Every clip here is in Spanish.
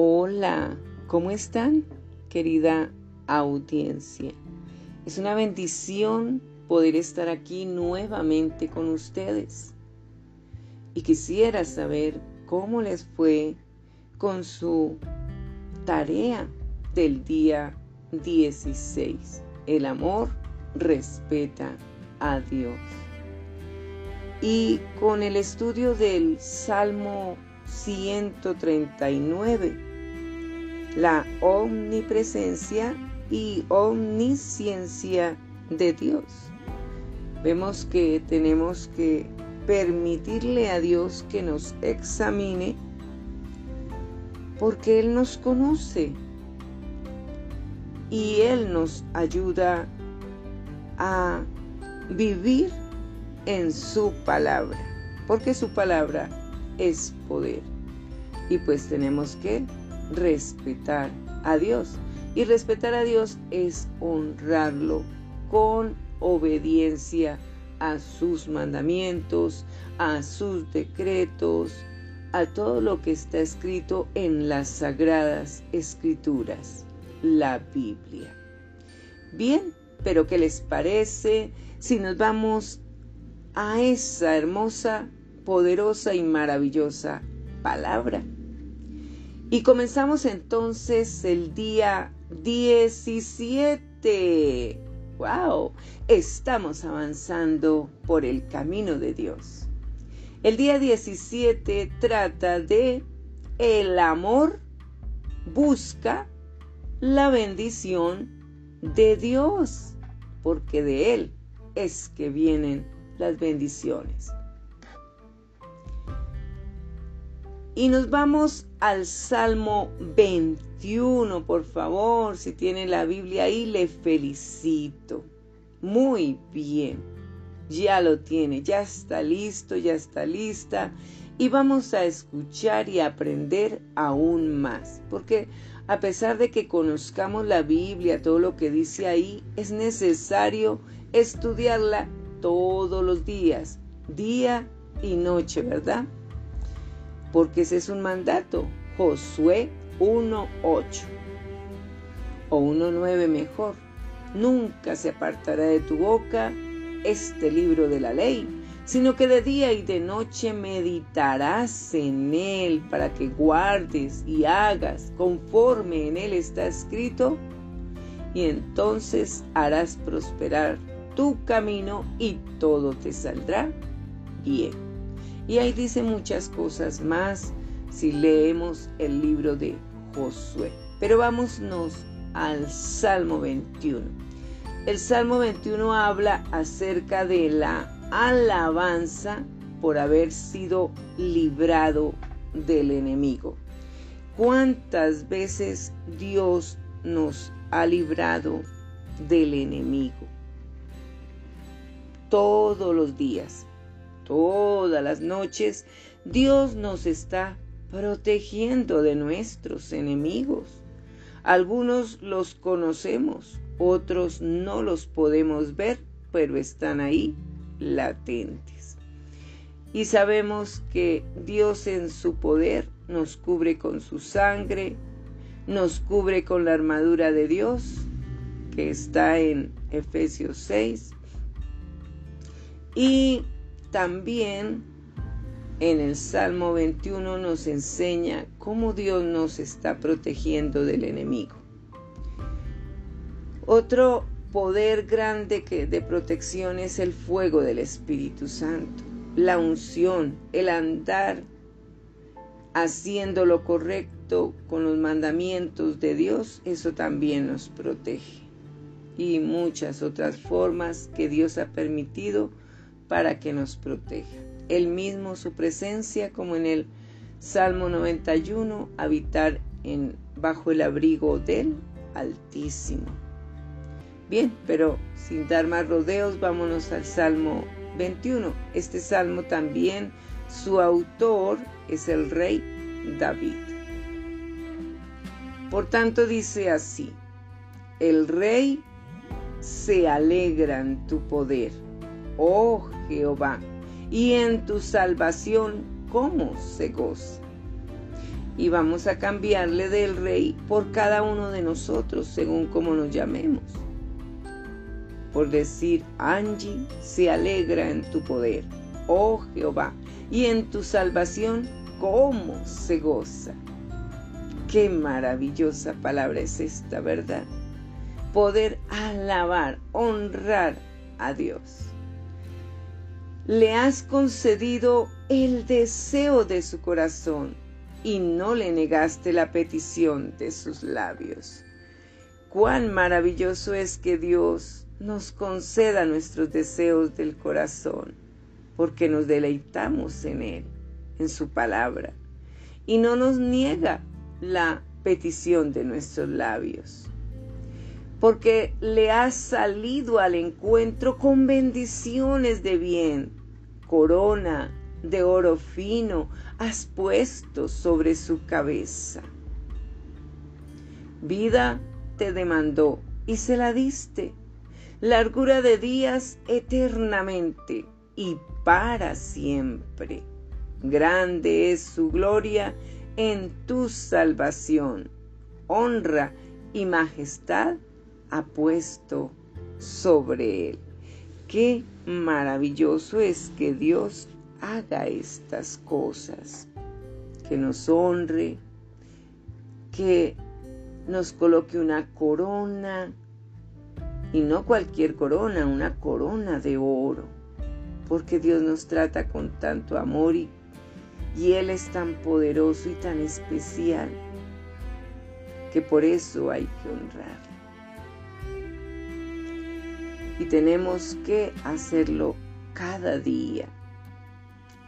Hola, ¿cómo están, querida audiencia? Es una bendición poder estar aquí nuevamente con ustedes. Y quisiera saber cómo les fue con su tarea del día 16. El amor respeta a Dios. Y con el estudio del Salmo 139 la omnipresencia y omnisciencia de Dios. Vemos que tenemos que permitirle a Dios que nos examine porque Él nos conoce y Él nos ayuda a vivir en su palabra, porque su palabra es poder. Y pues tenemos que respetar a Dios. Y respetar a Dios es honrarlo con obediencia a sus mandamientos, a sus decretos, a todo lo que está escrito en las sagradas escrituras, la Biblia. Bien, pero ¿qué les parece si nos vamos a esa hermosa, poderosa y maravillosa palabra? Y comenzamos entonces el día 17. ¡Wow! Estamos avanzando por el camino de Dios. El día 17 trata de el amor busca la bendición de Dios, porque de Él es que vienen las bendiciones. Y nos vamos al Salmo 21, por favor. Si tiene la Biblia ahí, le felicito. Muy bien. Ya lo tiene, ya está listo, ya está lista. Y vamos a escuchar y aprender aún más. Porque a pesar de que conozcamos la Biblia, todo lo que dice ahí, es necesario estudiarla todos los días, día y noche, ¿verdad? Porque ese es un mandato. Josué 1.8 o 1.9 mejor. Nunca se apartará de tu boca este libro de la ley, sino que de día y de noche meditarás en él para que guardes y hagas conforme en él está escrito, y entonces harás prosperar tu camino y todo te saldrá bien. Y ahí dice muchas cosas más si leemos el libro de Josué. Pero vámonos al Salmo 21. El Salmo 21 habla acerca de la alabanza por haber sido librado del enemigo. ¿Cuántas veces Dios nos ha librado del enemigo? Todos los días todas las noches, Dios nos está protegiendo de nuestros enemigos. Algunos los conocemos, otros no los podemos ver, pero están ahí latentes. Y sabemos que Dios en su poder nos cubre con su sangre, nos cubre con la armadura de Dios, que está en Efesios 6, y también en el Salmo 21 nos enseña cómo Dios nos está protegiendo del enemigo. Otro poder grande que de protección es el fuego del Espíritu Santo, la unción, el andar haciendo lo correcto con los mandamientos de Dios, eso también nos protege. Y muchas otras formas que Dios ha permitido para que nos proteja. Él mismo, su presencia, como en el Salmo 91, habitar en, bajo el abrigo del Altísimo. Bien, pero sin dar más rodeos, vámonos al Salmo 21. Este salmo también, su autor es el rey David. Por tanto dice así, el rey se alegra en tu poder oh Jehová, y en tu salvación cómo se goza. y vamos a cambiarle del rey por cada uno de nosotros según como nos llamemos. Por decir, Angie se alegra en tu poder, oh Jehová, y en tu salvación, cómo se goza. Qué maravillosa palabra es esta, ¿verdad? Poder alabar, honrar a Dios. Le has concedido el deseo de su corazón y no le negaste la petición de sus labios. Cuán maravilloso es que Dios nos conceda nuestros deseos del corazón, porque nos deleitamos en Él, en su palabra, y no nos niega la petición de nuestros labios, porque le has salido al encuentro con bendiciones de bien, corona de oro fino has puesto sobre su cabeza. Vida te demandó y se la diste, largura de días eternamente y para siempre. Grande es su gloria en tu salvación. Honra y majestad ha puesto sobre él. Qué maravilloso es que Dios haga estas cosas, que nos honre, que nos coloque una corona, y no cualquier corona, una corona de oro, porque Dios nos trata con tanto amor y, y Él es tan poderoso y tan especial, que por eso hay que honrarlo. Y tenemos que hacerlo cada día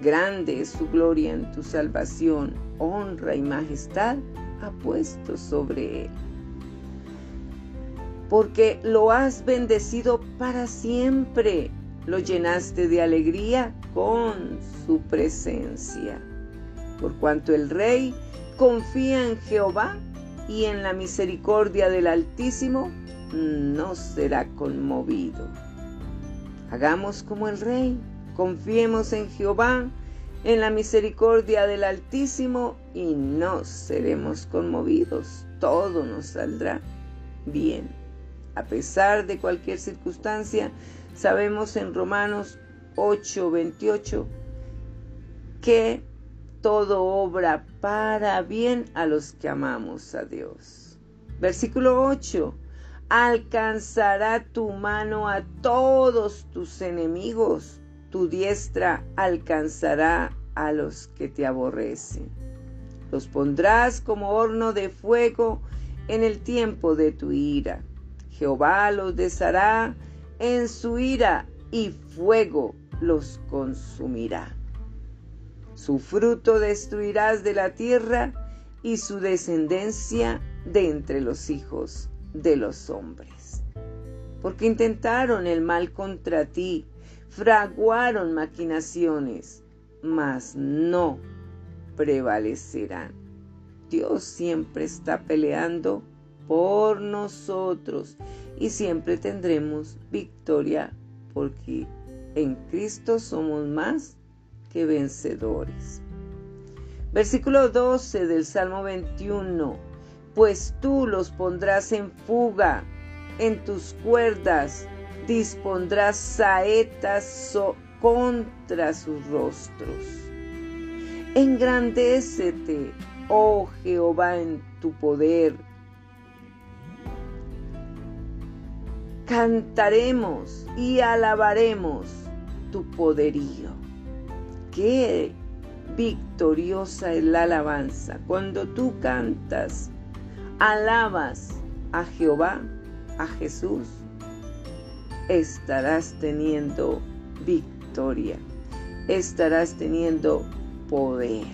Grande es su gloria en tu salvación, honra y majestad ha puesto sobre él. Porque lo has bendecido para siempre, lo llenaste de alegría con su presencia. Por cuanto el rey confía en Jehová y en la misericordia del Altísimo, no será conmovido. Hagamos como el rey Confiemos en Jehová, en la misericordia del Altísimo y no seremos conmovidos. Todo nos saldrá bien. A pesar de cualquier circunstancia, sabemos en Romanos 8:28 que todo obra para bien a los que amamos a Dios. Versículo 8. Alcanzará tu mano a todos tus enemigos tu diestra alcanzará a los que te aborrecen. Los pondrás como horno de fuego en el tiempo de tu ira. Jehová los deshará en su ira y fuego los consumirá. Su fruto destruirás de la tierra y su descendencia de entre los hijos de los hombres. Porque intentaron el mal contra ti fraguaron maquinaciones, mas no prevalecerán. Dios siempre está peleando por nosotros y siempre tendremos victoria porque en Cristo somos más que vencedores. Versículo 12 del Salmo 21. Pues tú los pondrás en fuga en tus cuerdas dispondrás saetas contra sus rostros. Engrandécete, oh Jehová, en tu poder. Cantaremos y alabaremos tu poderío. Qué victoriosa es la alabanza. Cuando tú cantas, alabas a Jehová, a Jesús, estarás teniendo victoria, estarás teniendo poder,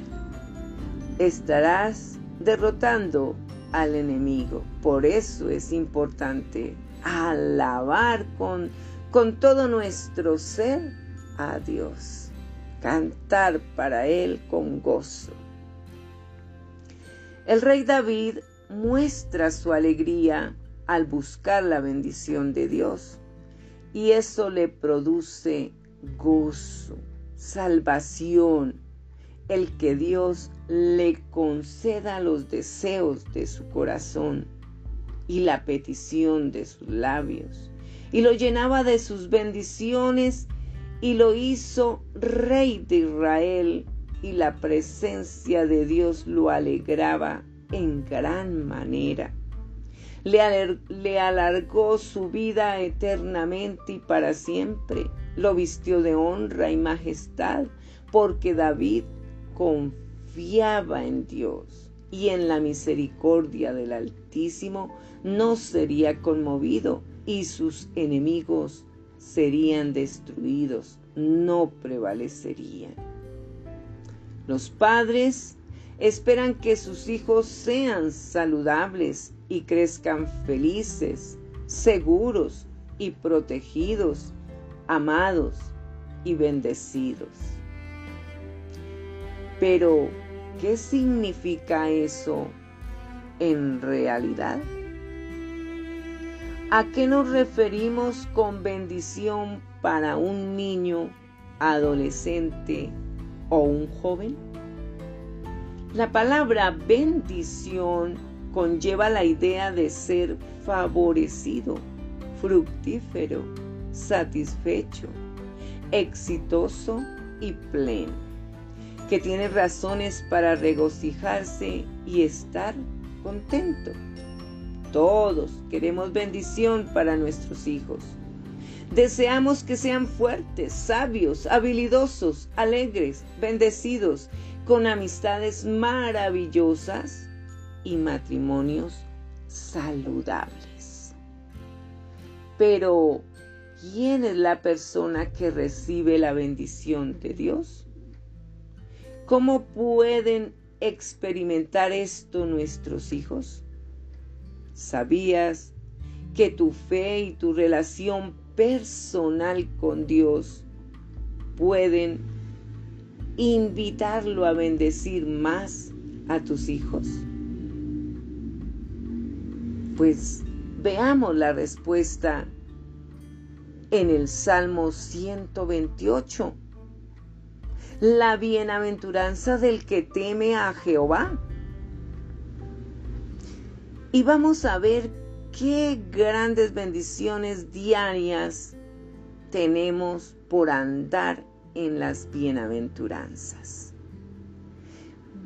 estarás derrotando al enemigo. Por eso es importante alabar con, con todo nuestro ser a Dios, cantar para Él con gozo. El rey David muestra su alegría al buscar la bendición de Dios. Y eso le produce gozo, salvación, el que Dios le conceda los deseos de su corazón y la petición de sus labios, y lo llenaba de sus bendiciones y lo hizo rey de Israel, y la presencia de Dios lo alegraba en gran manera. Le, alargó su vida eternamente y para siempre. Lo vistió de honra y majestad, porque David confiaba en Dios y en la misericordia del Altísimo no sería conmovido y sus enemigos serían destruidos, no prevalecerían. Los padres esperan que sus hijos sean saludables y crezcan felices, seguros y protegidos, amados y bendecidos. Pero, ¿qué significa eso en realidad? ¿A qué nos referimos con bendición para un niño, adolescente o un joven? La palabra bendición conlleva la idea de ser favorecido, fructífero, satisfecho, exitoso y pleno, que tiene razones para regocijarse y estar contento. Todos queremos bendición para nuestros hijos. Deseamos que sean fuertes, sabios, habilidosos, alegres, bendecidos, con amistades maravillosas y matrimonios saludables. Pero, ¿quién es la persona que recibe la bendición de Dios? ¿Cómo pueden experimentar esto nuestros hijos? ¿Sabías que tu fe y tu relación personal con Dios pueden invitarlo a bendecir más a tus hijos? Pues veamos la respuesta en el Salmo 128. La bienaventuranza del que teme a Jehová y vamos a ver qué grandes bendiciones diarias tenemos por andar en las bienaventuranzas.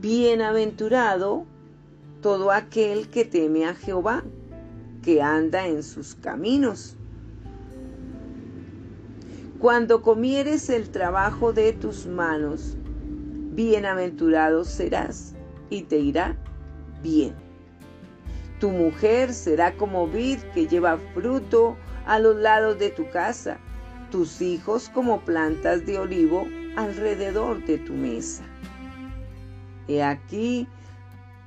Bienaventurado todo aquel que teme a Jehová, que anda en sus caminos. Cuando comieres el trabajo de tus manos, bienaventurado serás y te irá bien. Tu mujer será como vid que lleva fruto a los lados de tu casa, tus hijos como plantas de olivo alrededor de tu mesa. He aquí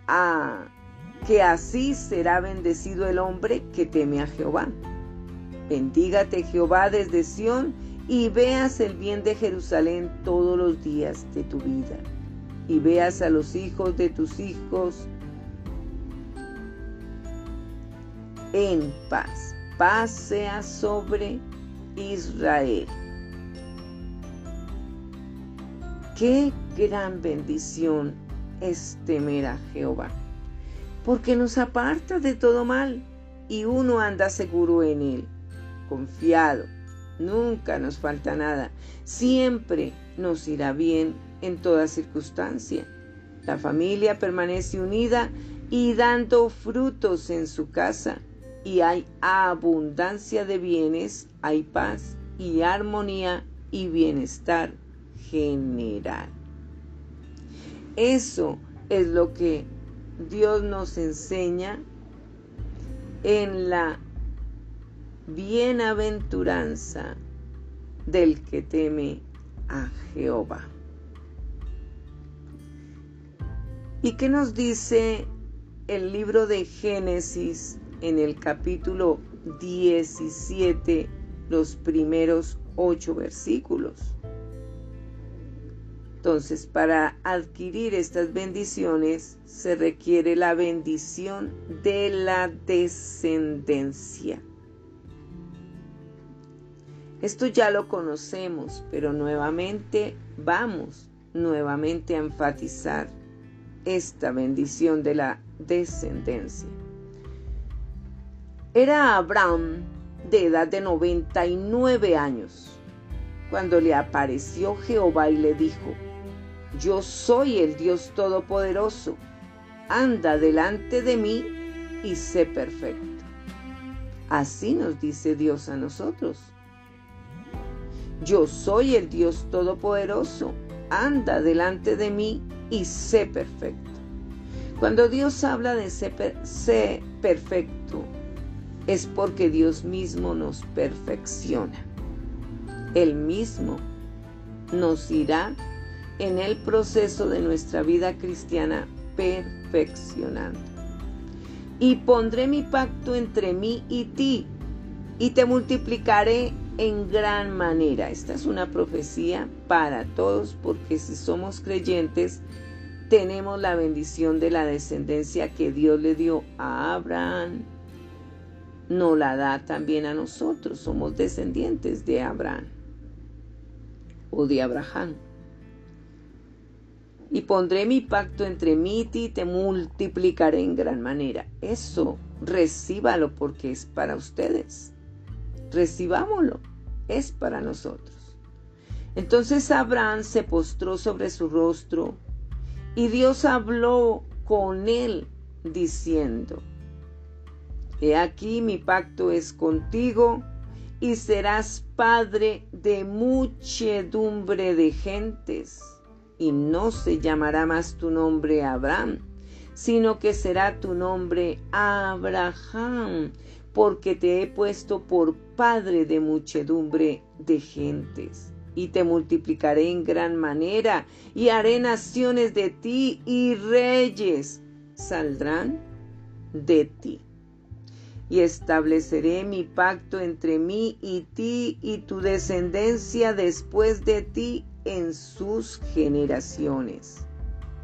a que así será bendecido el hombre que teme a Jehová. Bendígate Jehová desde Sión y veas el bien de Jerusalén todos los días de tu vida. Y veas a los hijos de tus hijos en paz. Paz sea sobre Israel. Qué gran bendición es temer a Jehová, porque nos aparta de todo mal y uno anda seguro en él, confiado. Nunca nos falta nada, siempre nos irá bien en toda circunstancia. La familia permanece unida y dando frutos en su casa y hay abundancia de bienes, hay paz y armonía y bienestar general. Eso es lo que Dios nos enseña en la bienaventuranza del que teme a Jehová. ¿Y qué nos dice el libro de Génesis en el capítulo 17 los primeros ocho versículos. Entonces, para adquirir estas bendiciones se requiere la bendición de la descendencia. Esto ya lo conocemos, pero nuevamente vamos nuevamente a enfatizar esta bendición de la descendencia. Era Abraham de edad de 99 años cuando le apareció Jehová y le dijo, Yo soy el Dios Todopoderoso, anda delante de mí y sé perfecto. Así nos dice Dios a nosotros. Yo soy el Dios Todopoderoso, anda delante de mí y sé perfecto. Cuando Dios habla de sé, perfecto, es porque Dios mismo nos perfecciona. Él mismo nos irá en el proceso de nuestra vida cristiana perfeccionando. Y pondré mi pacto entre mí y ti, y te multiplicaré en gran manera. Esta es una profecía para todos, porque si somos creyentes, tenemos la bendición de la descendencia que Dios le dio a Abraham. No la da también a nosotros, somos descendientes de Abraham o de Abraham. Y pondré mi pacto entre mí y ti y te multiplicaré en gran manera. Eso, recíbalo porque es para ustedes. Recibámoslo, es para nosotros. Entonces Abraham se postró sobre su rostro y Dios habló con él diciendo, He aquí mi pacto es contigo y serás padre de muchedumbre de gentes. Y no se llamará más tu nombre Abraham, sino que será tu nombre Abraham, porque te he puesto por padre de muchedumbre de gentes. Y te multiplicaré en gran manera, y haré naciones de ti, y reyes saldrán de ti y estableceré mi pacto entre mí y ti y tu descendencia después de ti en sus generaciones,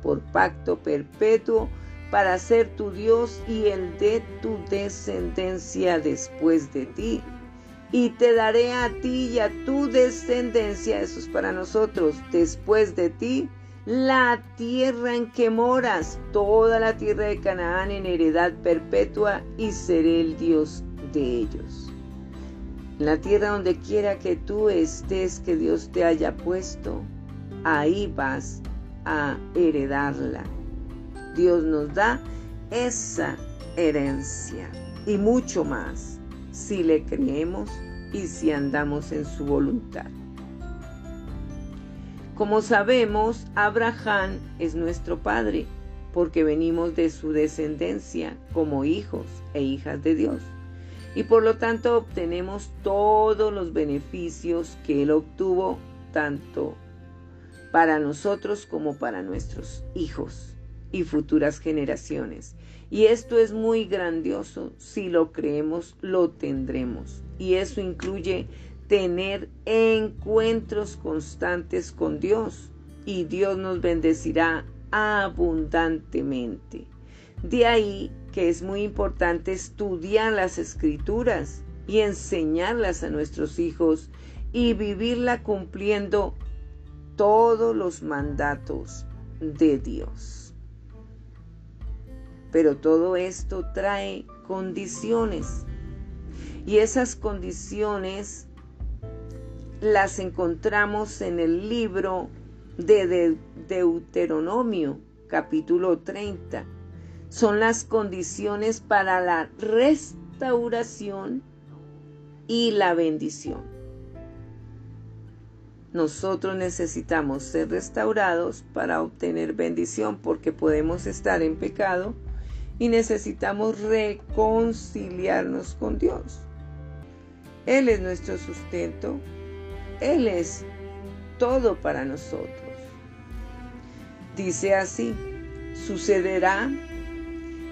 por pacto perpetuo para ser tu Dios y el de tu descendencia después de ti. Y te daré a ti y a tu descendencia, eso es para nosotros, después de ti, la tierra en que moras, toda la tierra de Canaán en heredad perpetua, y seré el Dios de ellos. La tierra donde quiera que tú estés, que Dios te haya puesto, ahí vas a heredarla. Dios nos da esa herencia y mucho más si le creemos y si andamos en su voluntad. Como sabemos, Abraham es nuestro padre, porque venimos de su descendencia como hijos e hijas de Dios. Y por lo tanto obtenemos todos los beneficios que Él obtuvo, tanto para nosotros como para nuestros hijos y futuras generaciones. Y esto es muy grandioso. Si lo creemos, lo tendremos. Y eso incluye tener encuentros constantes con Dios y Dios nos bendecirá abundantemente. De ahí que es muy importante estudiar las escrituras y enseñarlas a nuestros hijos y vivirla cumpliendo todos los mandatos de Dios. Pero todo esto trae condiciones y esas condiciones las encontramos en el libro de Deuteronomio, capítulo 30. Son las condiciones para la restauración y la bendición. Nosotros necesitamos ser restaurados para obtener bendición porque podemos estar en pecado y necesitamos reconciliarnos con Dios. Él es nuestro sustento, él es todo para nosotros. Dice así, sucederá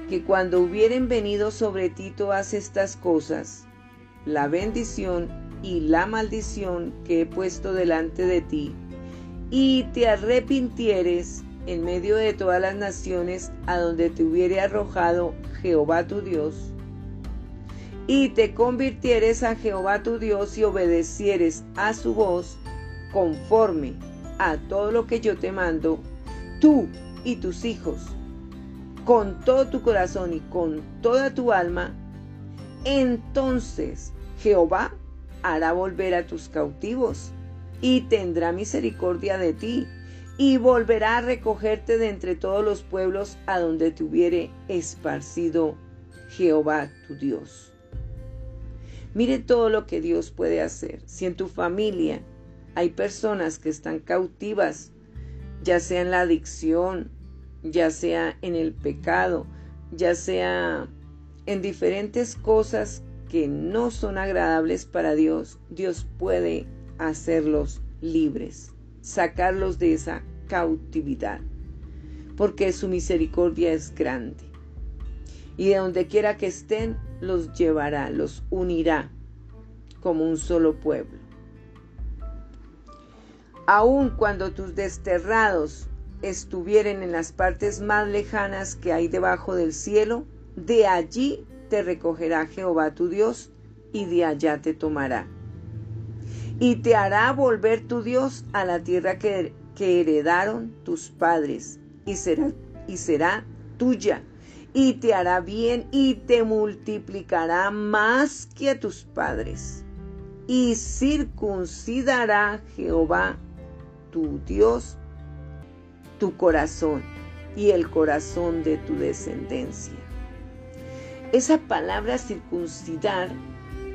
que cuando hubieren venido sobre ti todas estas cosas, la bendición y la maldición que he puesto delante de ti, y te arrepintieres en medio de todas las naciones a donde te hubiere arrojado Jehová tu Dios, y te convirtieres a Jehová tu Dios y obedecieres a su voz conforme a todo lo que yo te mando, tú y tus hijos con todo tu corazón y con toda tu alma, entonces Jehová hará volver a tus cautivos y tendrá misericordia de ti y volverá a recogerte de entre todos los pueblos a donde te hubiere esparcido Jehová tu Dios. Mire todo lo que Dios puede hacer. Si en tu familia hay personas que están cautivas, ya sea en la adicción, ya sea en el pecado, ya sea en diferentes cosas que no son agradables para Dios, Dios puede hacerlos libres, sacarlos de esa cautividad, porque su misericordia es grande. Y de donde quiera que estén, los llevará, los unirá como un solo pueblo. Aun cuando tus desterrados estuvieren en las partes más lejanas que hay debajo del cielo, de allí te recogerá Jehová tu Dios y de allá te tomará. Y te hará volver tu Dios a la tierra que, que heredaron tus padres y será, y será tuya. Y te hará bien y te multiplicará más que a tus padres. Y circuncidará Jehová tu Dios tu corazón y el corazón de tu descendencia. Esa palabra circuncidar,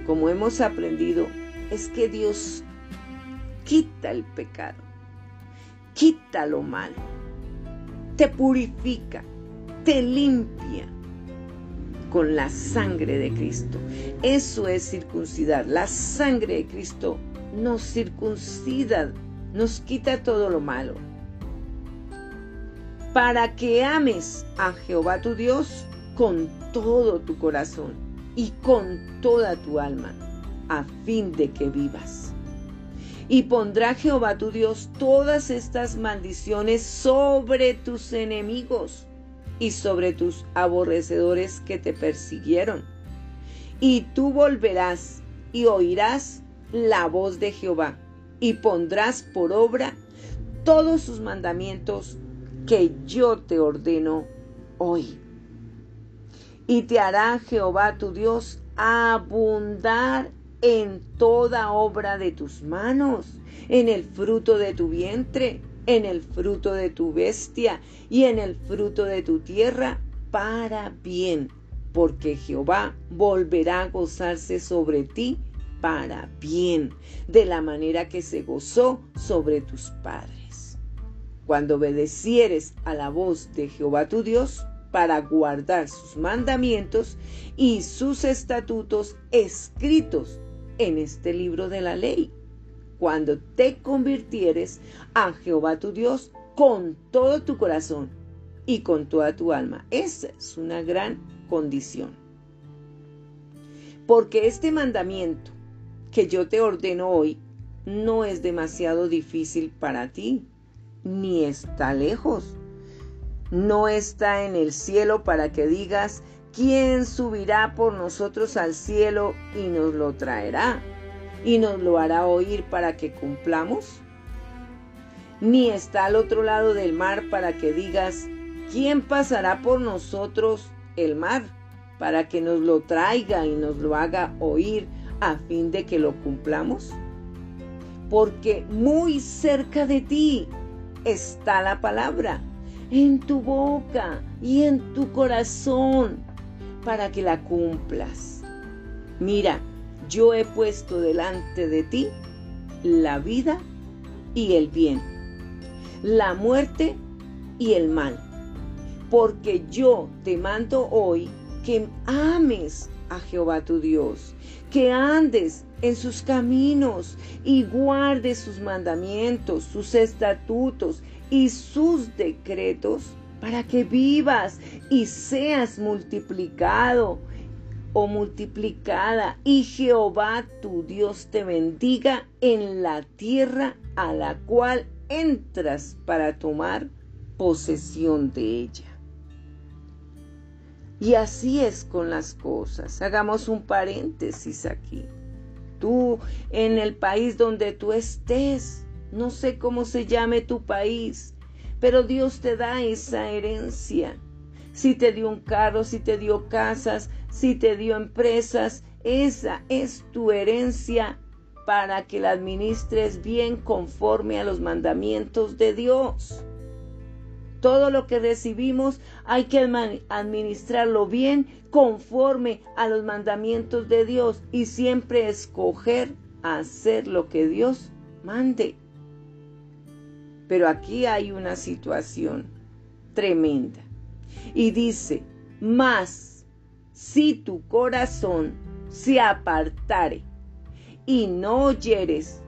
como hemos aprendido, es que Dios quita el pecado, quita lo malo, te purifica, te limpia con la sangre de Cristo. Eso es circuncidar. La sangre de Cristo nos circuncida, nos quita todo lo malo. Para que ames a Jehová tu Dios con todo tu corazón y con toda tu alma, a fin de que vivas. Y pondrá Jehová tu Dios todas estas maldiciones sobre tus enemigos y sobre tus aborrecedores que te persiguieron. Y tú volverás y oirás la voz de Jehová y pondrás por obra todos sus mandamientos que yo te ordeno hoy y te hará Jehová tu Dios abundar en toda obra de tus manos, en el fruto de tu vientre, en el fruto de tu bestia y en el fruto de tu tierra, para bien, porque Jehová volverá a gozarse sobre ti para bien, de la manera que se gozó sobre tus padres. Cuando obedecieres a la voz de Jehová tu Dios, para guardar sus mandamientos y sus estatutos escritos en este libro de la ley. Cuando te convirtieres a Jehová tu Dios con todo tu corazón y con toda tu alma. Esa es una gran condición. Porque este mandamiento que yo te ordeno hoy no es demasiado difícil para ti, ni está lejos no está en el cielo para que digas, ¿quién subirá por nosotros al cielo y nos lo traerá? ¿Y nos lo hará oír para que cumplamos? Ni está al otro lado del mar para que digas, ¿quién pasará por nosotros el mar para que nos lo traiga y nos lo haga oír a fin de que lo cumplamos? Porque muy cerca de ti está la palabra en tu boca y en tu corazón para que la cumplas. Mira, yo he puesto delante de ti la vida y el bien, la muerte y el mal, porque yo te mando hoy que ames a Jehová tu Dios, que andes en sus caminos y guardes sus mandamientos, sus estatutos y sus decretos para que vivas y seas multiplicado o multiplicada y Jehová tu Dios te bendiga en la tierra a la cual entras para tomar posesión de ella. Y así es con las cosas. Hagamos un paréntesis aquí. Tú en el país donde tú estés, no sé cómo se llame tu país, pero Dios te da esa herencia. Si te dio un carro, si te dio casas, si te dio empresas. Esa es tu herencia para que la administres bien conforme a los mandamientos de Dios. Todo lo que recibimos hay que administrarlo bien conforme a los mandamientos de Dios y siempre escoger hacer lo que Dios mande. Pero aquí hay una situación tremenda. Y dice, más si tu corazón se apartare y no oyeres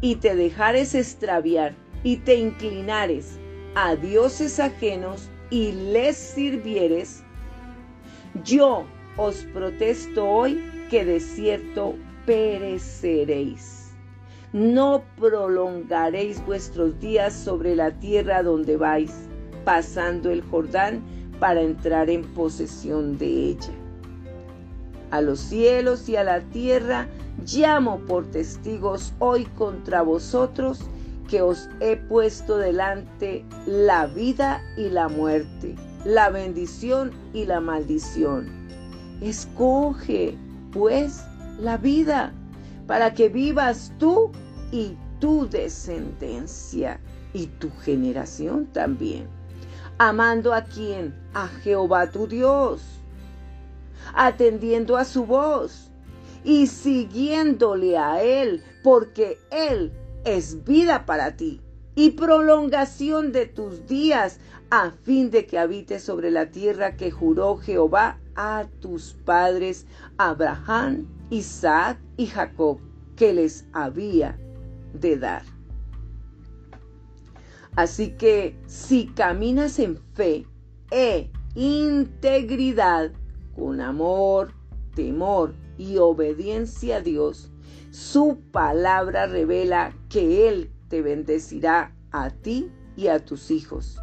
y te dejares extraviar y te inclinares a dioses ajenos y les sirvieres, yo os protesto hoy que de cierto pereceréis. No prolongaréis vuestros días sobre la tierra donde vais, pasando el Jordán para entrar en posesión de ella. A los cielos y a la tierra llamo por testigos hoy contra vosotros que os he puesto delante la vida y la muerte, la bendición y la maldición. Escoge, pues, la vida para que vivas tú y tu descendencia y tu generación también. Amando a quién? A Jehová tu Dios, atendiendo a su voz y siguiéndole a Él, porque Él es vida para ti y prolongación de tus días, a fin de que habites sobre la tierra que juró Jehová a tus padres, Abraham, Isaac y Jacob, que les había de dar. Así que si caminas en fe e integridad, con amor, temor y obediencia a Dios, su palabra revela que Él te bendecirá a ti y a tus hijos.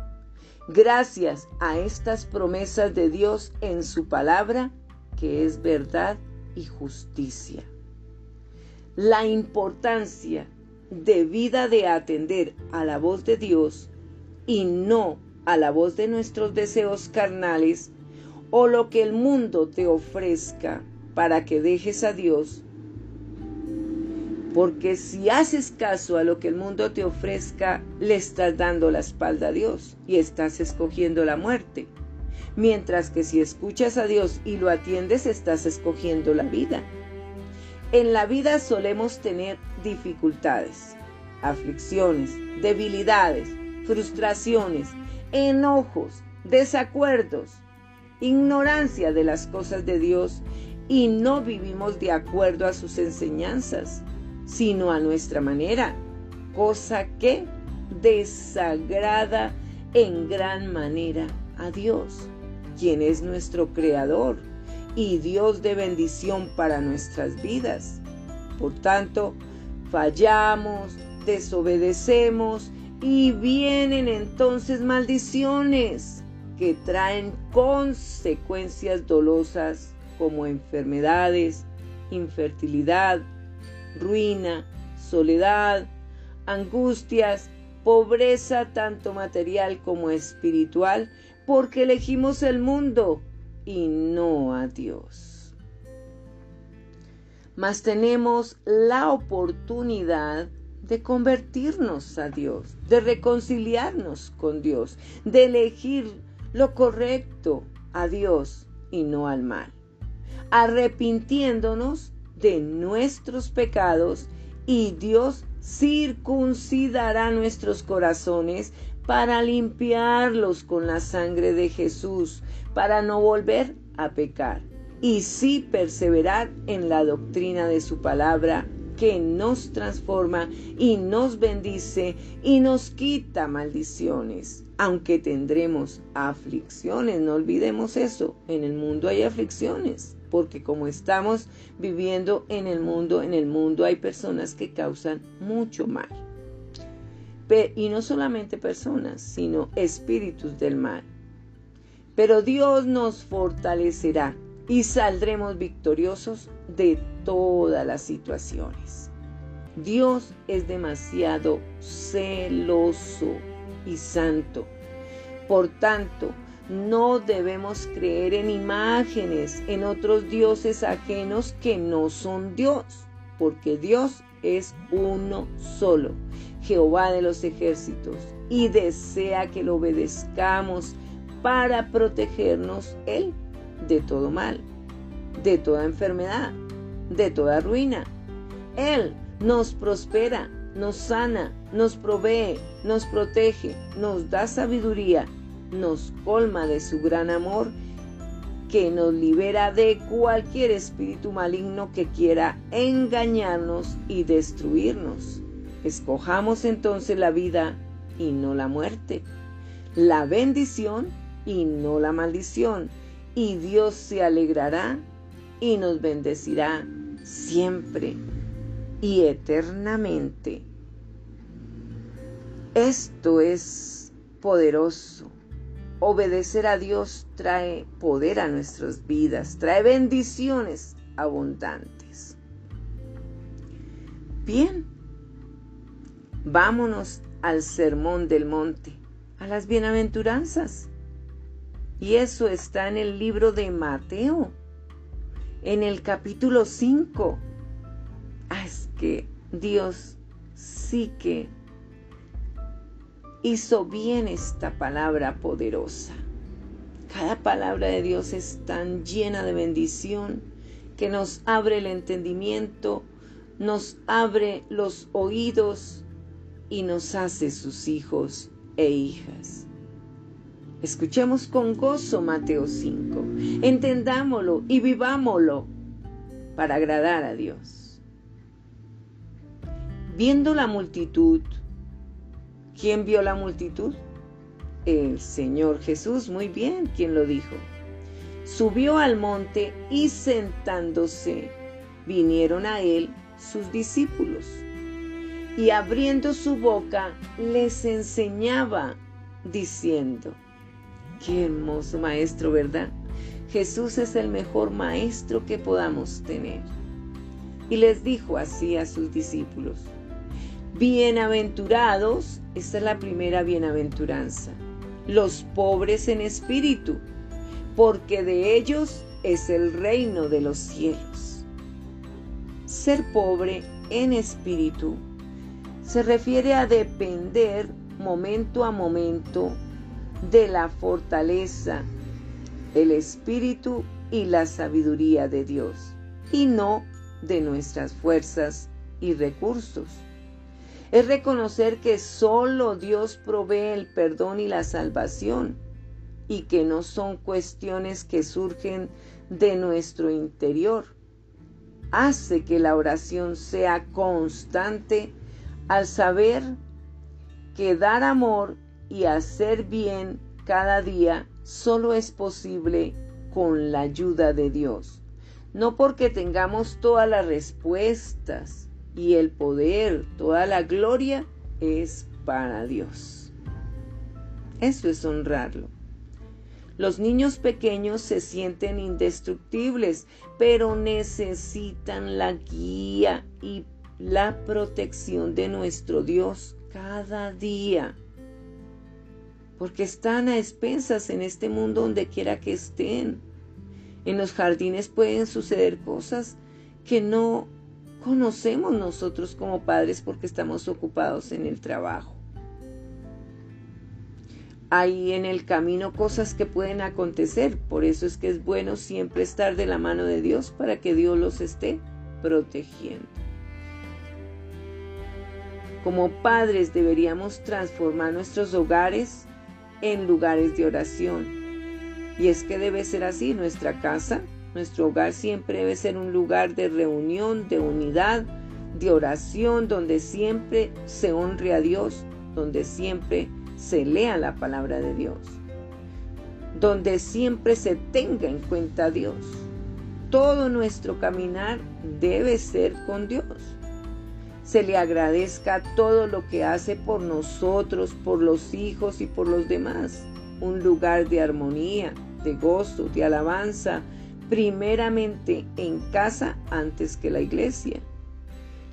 Gracias a estas promesas de Dios en su palabra, que es verdad y justicia. La importancia debida de atender a la voz de Dios y no a la voz de nuestros deseos carnales o lo que el mundo te ofrezca para que dejes a Dios porque si haces caso a lo que el mundo te ofrezca, le estás dando la espalda a Dios y estás escogiendo la muerte. Mientras que si escuchas a Dios y lo atiendes, estás escogiendo la vida. En la vida solemos tener dificultades, aflicciones, debilidades, frustraciones, enojos, desacuerdos, ignorancia de las cosas de Dios y no vivimos de acuerdo a sus enseñanzas sino a nuestra manera, cosa que desagrada en gran manera a Dios, quien es nuestro Creador y Dios de bendición para nuestras vidas. Por tanto, fallamos, desobedecemos y vienen entonces maldiciones que traen consecuencias dolosas como enfermedades, infertilidad, ruina, soledad, angustias, pobreza tanto material como espiritual, porque elegimos el mundo y no a Dios. Mas tenemos la oportunidad de convertirnos a Dios, de reconciliarnos con Dios, de elegir lo correcto a Dios y no al mal, arrepintiéndonos de nuestros pecados y Dios circuncidará nuestros corazones para limpiarlos con la sangre de Jesús, para no volver a pecar y sí perseverar en la doctrina de su palabra que nos transforma y nos bendice y nos quita maldiciones. Aunque tendremos aflicciones, no olvidemos eso, en el mundo hay aflicciones, porque como estamos viviendo en el mundo, en el mundo hay personas que causan mucho mal. Y no solamente personas, sino espíritus del mal. Pero Dios nos fortalecerá y saldremos victoriosos de todas las situaciones. Dios es demasiado celoso y santo. Por tanto, no debemos creer en imágenes, en otros dioses ajenos que no son Dios, porque Dios es uno solo, Jehová de los ejércitos, y desea que lo obedezcamos para protegernos Él de todo mal, de toda enfermedad, de toda ruina. Él nos prospera, nos sana, nos provee, nos protege, nos da sabiduría nos colma de su gran amor que nos libera de cualquier espíritu maligno que quiera engañarnos y destruirnos. Escojamos entonces la vida y no la muerte, la bendición y no la maldición, y Dios se alegrará y nos bendecirá siempre y eternamente. Esto es poderoso Obedecer a Dios trae poder a nuestras vidas, trae bendiciones abundantes. Bien, vámonos al sermón del monte, a las bienaventuranzas. Y eso está en el libro de Mateo, en el capítulo 5. Ah, es que Dios sí que hizo bien esta palabra poderosa. Cada palabra de Dios es tan llena de bendición que nos abre el entendimiento, nos abre los oídos y nos hace sus hijos e hijas. Escuchemos con gozo Mateo 5, entendámoslo y vivámoslo para agradar a Dios. Viendo la multitud, ¿Quién vio la multitud? El Señor Jesús, muy bien, ¿quién lo dijo? Subió al monte y sentándose, vinieron a él sus discípulos. Y abriendo su boca, les enseñaba, diciendo, qué hermoso maestro, ¿verdad? Jesús es el mejor maestro que podamos tener. Y les dijo así a sus discípulos, Bienaventurados, esta es la primera bienaventuranza, los pobres en espíritu, porque de ellos es el reino de los cielos. Ser pobre en espíritu se refiere a depender momento a momento de la fortaleza, el espíritu y la sabiduría de Dios, y no de nuestras fuerzas y recursos es reconocer que solo Dios provee el perdón y la salvación y que no son cuestiones que surgen de nuestro interior. Hace que la oración sea constante al saber que dar amor y hacer bien cada día solo es posible con la ayuda de Dios. No porque tengamos todas las respuestas, y el poder, toda la gloria es para Dios. Eso es honrarlo. Los niños pequeños se sienten indestructibles, pero necesitan la guía y la protección de nuestro Dios cada día. Porque están a expensas en este mundo donde quiera que estén. En los jardines pueden suceder cosas que no conocemos nosotros como padres porque estamos ocupados en el trabajo. Hay en el camino cosas que pueden acontecer, por eso es que es bueno siempre estar de la mano de Dios para que Dios los esté protegiendo. Como padres deberíamos transformar nuestros hogares en lugares de oración. Y es que debe ser así, nuestra casa nuestro hogar siempre debe ser un lugar de reunión, de unidad, de oración, donde siempre se honre a Dios, donde siempre se lea la palabra de Dios, donde siempre se tenga en cuenta a Dios. Todo nuestro caminar debe ser con Dios. Se le agradezca todo lo que hace por nosotros, por los hijos y por los demás. Un lugar de armonía, de gozo, de alabanza, primeramente en casa antes que la iglesia.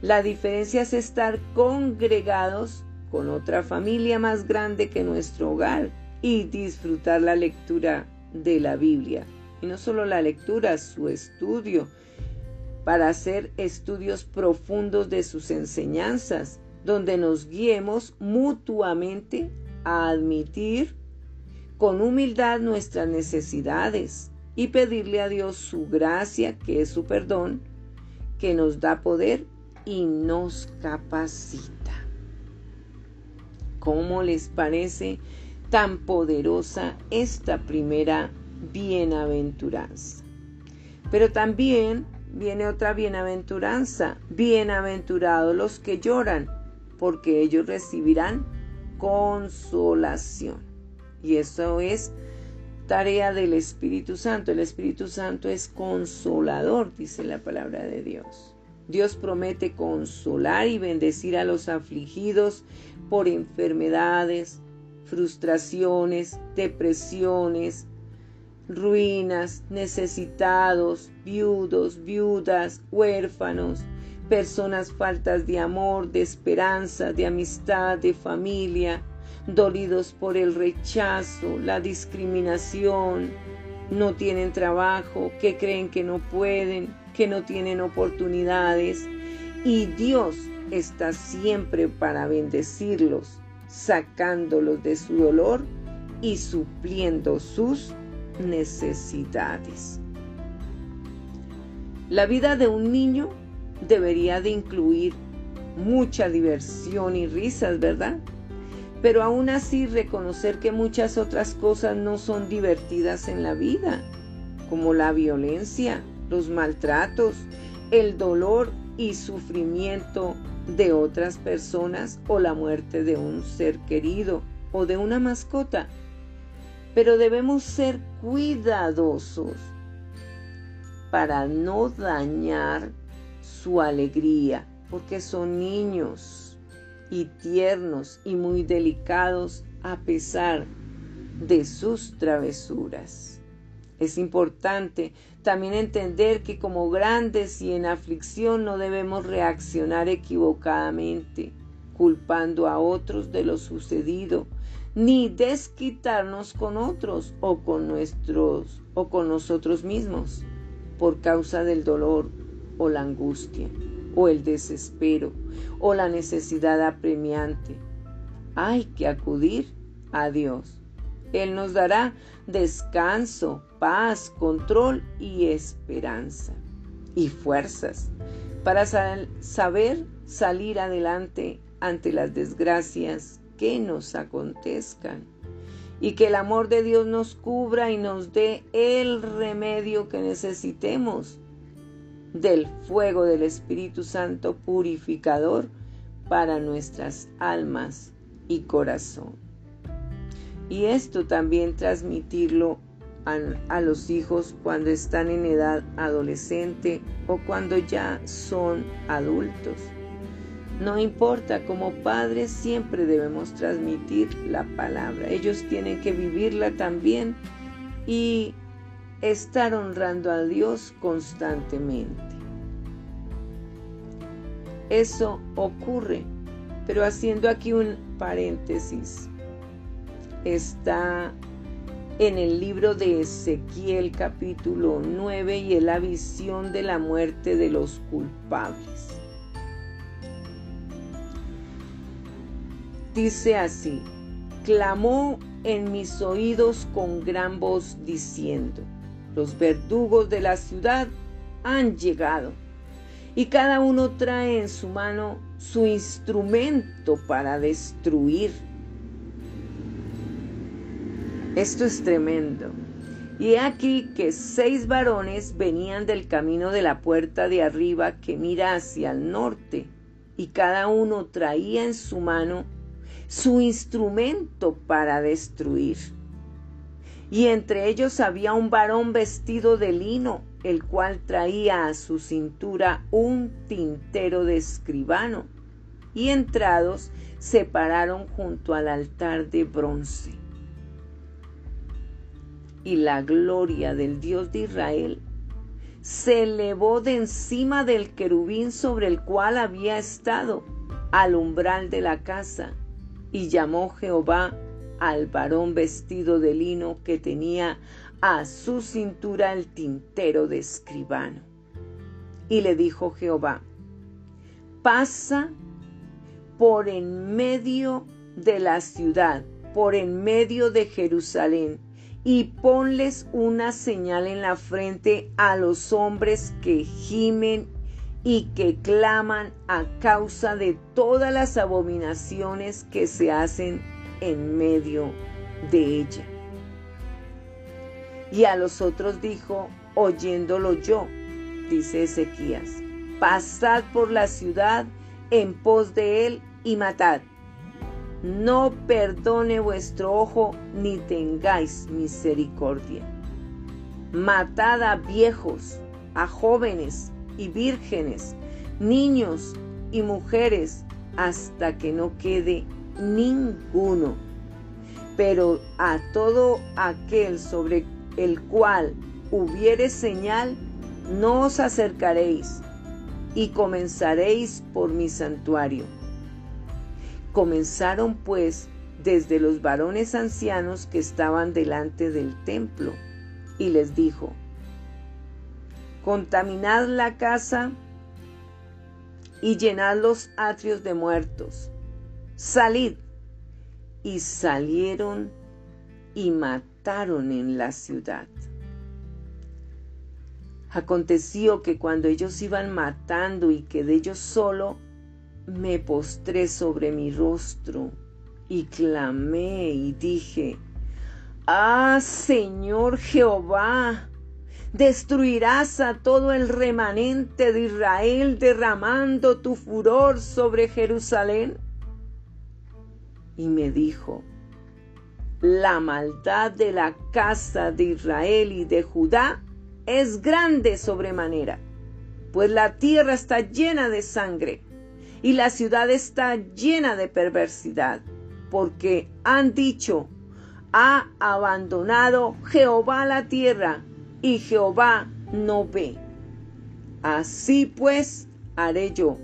La diferencia es estar congregados con otra familia más grande que nuestro hogar, y disfrutar la lectura de la Biblia. Y no solo la lectura, su estudio, para hacer estudios profundos de sus enseñanzas, donde nos guiemos mutuamente a admitir con humildad nuestras necesidades y pedirle a Dios su gracia, que es su perdón, que nos da poder y nos capacita. ¿Cómo les parece tan poderosa esta primera bienaventuranza? Pero también viene otra bienaventuranza. Bienaventurados los que lloran, porque ellos recibirán consolación. Y eso es tarea del Espíritu Santo. El Espíritu Santo es consolador, dice la palabra de Dios. Dios promete consolar y bendecir a los afligidos por enfermedades, frustraciones, depresiones, ruinas, necesitados, viudos, viudas, huérfanos, personas faltas de amor, de esperanza, de amistad, de familia, dolidos por el rechazo, la discriminación, no tienen trabajo, que creen que no pueden, que no tienen oportunidades. Y Dios está siempre para bendecirlos, sacándolos de su dolor y supliendo sus necesidades. La vida de un niño debería de incluir mucha diversión y risas, ¿verdad? Pero aún así reconocer que muchas otras cosas no son divertidas en la vida, como la violencia, los maltratos, el dolor y sufrimiento de otras personas o la muerte de un ser querido o de una mascota. Pero debemos ser cuidadosos para no dañar su alegría, porque son niños y tiernos y muy delicados a pesar de sus travesuras. Es importante también entender que como grandes y en aflicción no debemos reaccionar equivocadamente, culpando a otros de lo sucedido, ni desquitarnos con otros o con nuestros o con nosotros mismos por causa del dolor o la angustia, o el desespero, o la necesidad apremiante. Hay que acudir a Dios. Él nos dará descanso, paz, control y esperanza y fuerzas para saber salir adelante ante las desgracias que nos acontezcan y que el amor de Dios nos cubra y nos dé el remedio que necesitemos del fuego del Espíritu Santo purificador para nuestras almas y corazón. Y esto también transmitirlo a, los hijos cuando están en edad adolescente o cuando ya son adultos. No importa, como padres siempre debemos transmitir la palabra. Ellos tienen que vivirla también y estar honrando a Dios constantemente. Eso ocurre, pero haciendo aquí un paréntesis, está en el libro de Ezequiel capítulo 9 y en la visión de la muerte de los culpables. Dice así, clamó en mis oídos con gran voz diciendo, los verdugos de la ciudad han llegado y cada uno trae en su mano su instrumento para destruir. Esto es tremendo. Y he aquí que seis varones venían del camino de la puerta de arriba que mira hacia el norte, y cada uno traía en su mano su instrumento para destruir y entre ellos había un varón vestido de lino, el cual traía a su cintura un tintero de escribano, y entrados se pararon junto al altar de bronce. Y la gloria del Dios de Israel se elevó de encima del querubín sobre el cual había estado al umbral de la casa, y llamó Jehová al varón vestido de lino que tenía a su cintura el tintero de escribano. Y le dijo Jehová, pasa por en medio de la ciudad, por en medio de Jerusalén, y ponles una señal en la frente a los hombres que gimen y que claman a causa de todas las abominaciones que se hacen en medio de ella. Y a los otros dijo, oyéndolo yo, dice Ezequías, pasad por la ciudad en pos de él y matad. No perdone vuestro ojo ni tengáis misericordia. Matad a viejos, a jóvenes y vírgenes, niños y mujeres, hasta que no quede ninguno. Pero a todo aquel sobre el cual hubiere señal, no os acercaréis, y comenzaréis por mi santuario. Comenzaron pues desde los varones ancianos que estaban delante del templo, y les dijo, Contaminad la casa y llenad los atrios de muertos. Salid. Y salieron y mataron en la ciudad. Aconteció que cuando ellos iban matando y quedé yo solo, me postré sobre mi rostro y clamé y dije, Ah, Señor Jehová, destruirás a todo el remanente de Israel derramando tu furor sobre Jerusalén. Y me dijo, la maldad de la casa de Israel y de Judá es grande sobremanera, pues la tierra está llena de sangre y la ciudad está llena de perversidad, porque han dicho, ha abandonado Jehová la tierra y Jehová no ve. Así pues haré yo.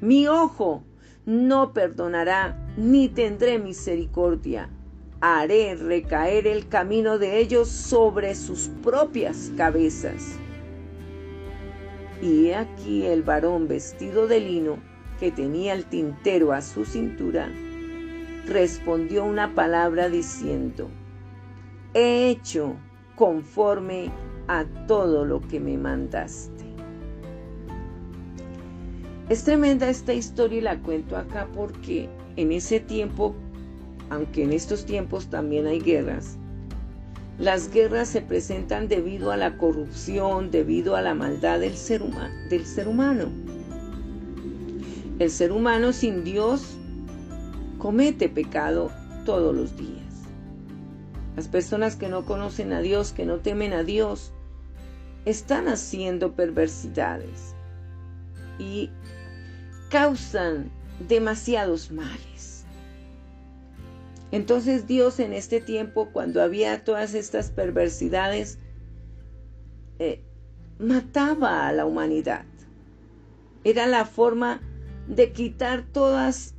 Mi ojo no perdonará ni tendré misericordia. Haré recaer el camino de ellos sobre sus propias cabezas. Y he aquí el varón vestido de lino, que tenía el tintero a su cintura, respondió una palabra diciendo, He hecho conforme a todo lo que me mandaste. Es tremenda esta historia y la cuento acá porque en ese tiempo, aunque en estos tiempos también hay guerras, las guerras se presentan debido a la corrupción, debido a la maldad del ser, del ser humano. El ser humano sin Dios comete pecado todos los días. Las personas que no conocen a Dios, que no temen a Dios, están haciendo perversidades y causan demasiados males. Entonces Dios en este tiempo, cuando había todas estas perversidades, eh, mataba a la humanidad. Era la forma de quitar todas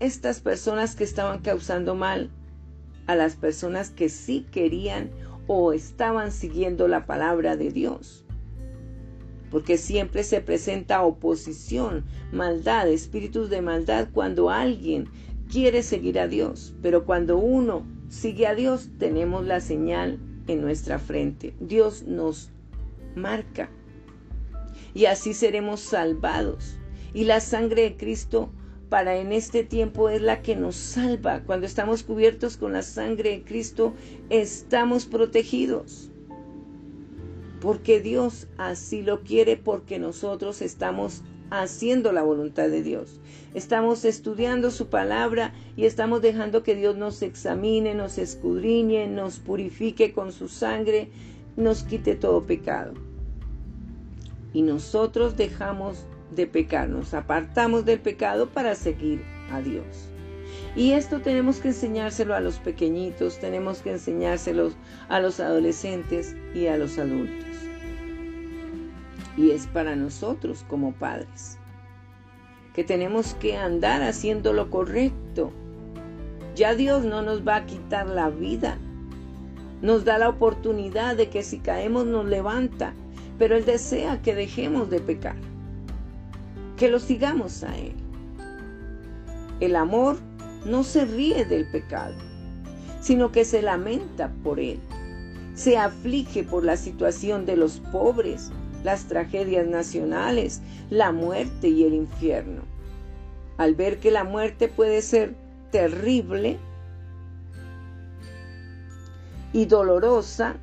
estas personas que estaban causando mal a las personas que sí querían o estaban siguiendo la palabra de Dios. Porque siempre se presenta oposición, maldad, espíritus de maldad cuando alguien quiere seguir a Dios. Pero cuando uno sigue a Dios, tenemos la señal en nuestra frente. Dios nos marca. Y así seremos salvados. Y la sangre de Cristo para en este tiempo es la que nos salva. Cuando estamos cubiertos con la sangre de Cristo, estamos protegidos. Porque Dios así lo quiere, porque nosotros estamos haciendo la voluntad de Dios. Estamos estudiando su palabra y estamos dejando que Dios nos examine, nos escudriñe, nos purifique con su sangre, nos quite todo pecado. Y nosotros dejamos de pecar, nos apartamos del pecado para seguir a Dios. Y esto tenemos que enseñárselo a los pequeñitos, tenemos que enseñárselo a los adolescentes y a los adultos. Y es para nosotros como padres, que tenemos que andar haciendo lo correcto, Ya Dios no nos va a quitar la vida. Nos da la oportunidad de que si caemos nos levanta, pero Él desea que dejemos de pecar, que lo sigamos a Él. El amor no se ríe del pecado, sino que se lamenta por él. Se aflige por la situación de los pobres, las tragedias nacionales, la muerte y el infierno. Al ver que la muerte puede ser terrible y dolorosa,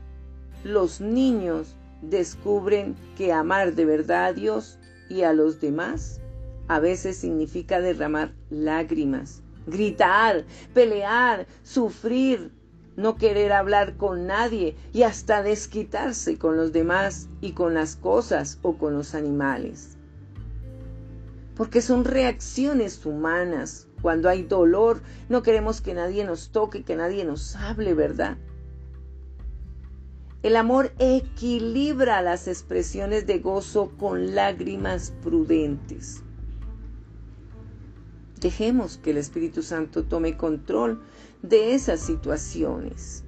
los niños descubren que amar de verdad a Dios y a los demás a veces significa derramar lágrimas, gritar, pelear, sufrir, no querer hablar con nadie y hasta desquitarse con los demás y con las cosas o con los animales. Porque son reacciones humanas. Cuando hay dolor, no queremos que nadie nos toque, que nadie nos hable, ¿verdad? El amor equilibra las expresiones de gozo con lágrimas prudentes. Dejemos que el Espíritu Santo tome control de esas situaciones.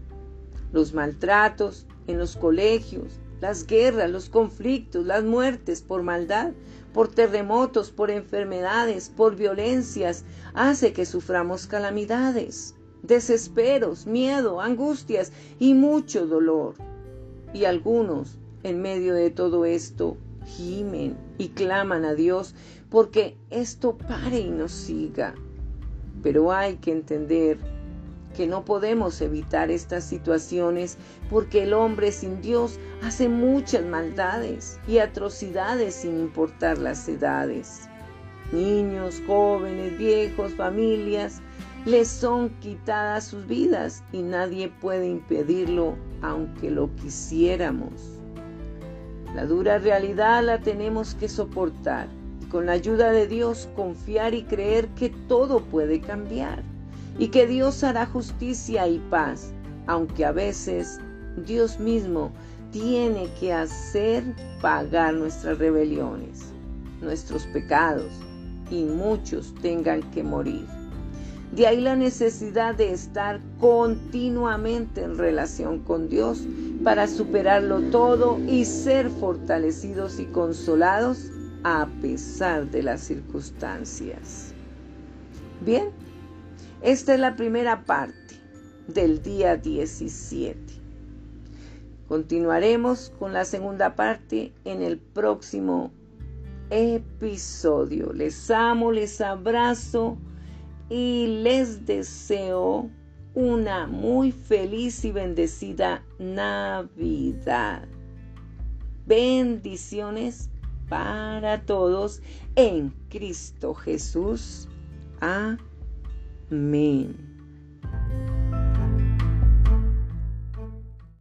Los maltratos en los colegios, las guerras, los conflictos, las muertes por maldad, por terremotos, por enfermedades, por violencias, hace que suframos calamidades, desesperos, miedo, angustias y mucho dolor. Y algunos, en medio de todo esto, gimen y claman a Dios porque esto pare y nos siga. Pero hay que entender que no podemos evitar estas situaciones porque el hombre sin Dios hace muchas maldades y atrocidades sin importar las edades. Niños, jóvenes, viejos, familias, les son quitadas sus vidas y nadie puede impedirlo aunque lo quisiéramos. La dura realidad la tenemos que soportar y con la ayuda de Dios confiar y creer que todo puede cambiar y que Dios hará justicia y paz, aunque a veces Dios mismo tiene que hacer pagar nuestras rebeliones, nuestros pecados y muchos tengan que morir. De ahí la necesidad de estar continuamente en relación con Dios para superarlo todo y ser fortalecidos y consolados a pesar de las circunstancias. Bien, esta es la primera parte del día 17. Continuaremos con la segunda parte en el próximo episodio. Les amo, les abrazo y les deseo una muy feliz y bendecida Navidad. Bendiciones para todos en Cristo Jesús. Amén. Mean.